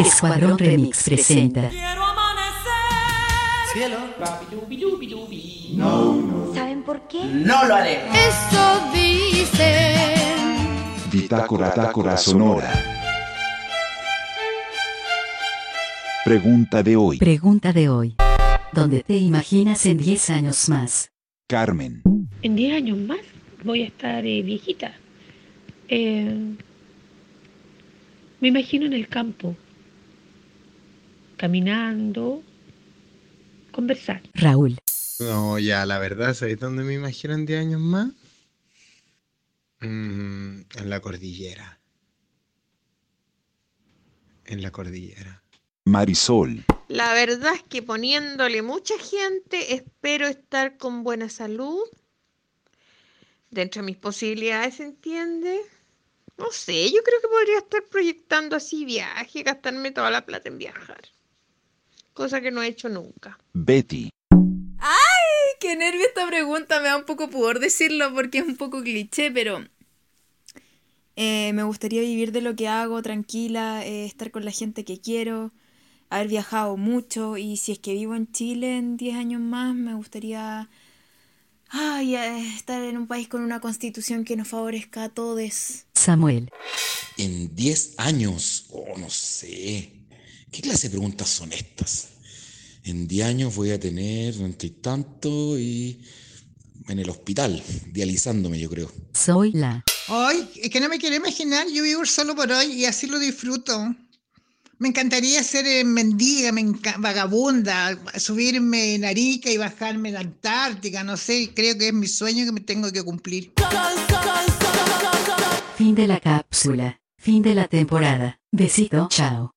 Escuadrón Remix presenta. Cielo. ¿Saben por qué? No lo haré. Eso dicen. Bitácora, Bitácora Sonora. Pregunta de hoy. Pregunta de hoy. ¿Dónde te imaginas en 10 años más? Carmen. En 10 años más voy a estar eh, viejita. Eh, me imagino en el campo, caminando, conversar. Raúl. No, ya, la verdad, ¿sabéis dónde me imagino en 10 años más? Mm, en la cordillera. En la cordillera. Marisol. La verdad es que poniéndole mucha gente, espero estar con buena salud. Dentro de mis posibilidades, ¿se entiende? No sé, yo creo que podría estar proyectando así viaje, gastarme toda la plata en viajar. Cosa que no he hecho nunca. Betty. Qué nervio esta pregunta, me da un poco pudor decirlo porque es un poco cliché, pero eh, me gustaría vivir de lo que hago, tranquila, eh, estar con la gente que quiero, haber viajado mucho y si es que vivo en Chile en 10 años más, me gustaría ay, eh, estar en un país con una constitución que nos favorezca a todos. Samuel. En 10 años, oh, no sé. ¿Qué clase de preguntas son estas? En 10 años voy a tener y tanto y en el hospital, dializándome, yo creo. Soy la. Ay, es que no me quiero imaginar, yo vivo solo por hoy y así lo disfruto. Me encantaría ser eh, mendiga, me vagabunda, subirme en Arica y bajarme en la Antártica, no sé, creo que es mi sueño que me tengo que cumplir. Fin de la cápsula. Fin de la temporada. Besito. Chao.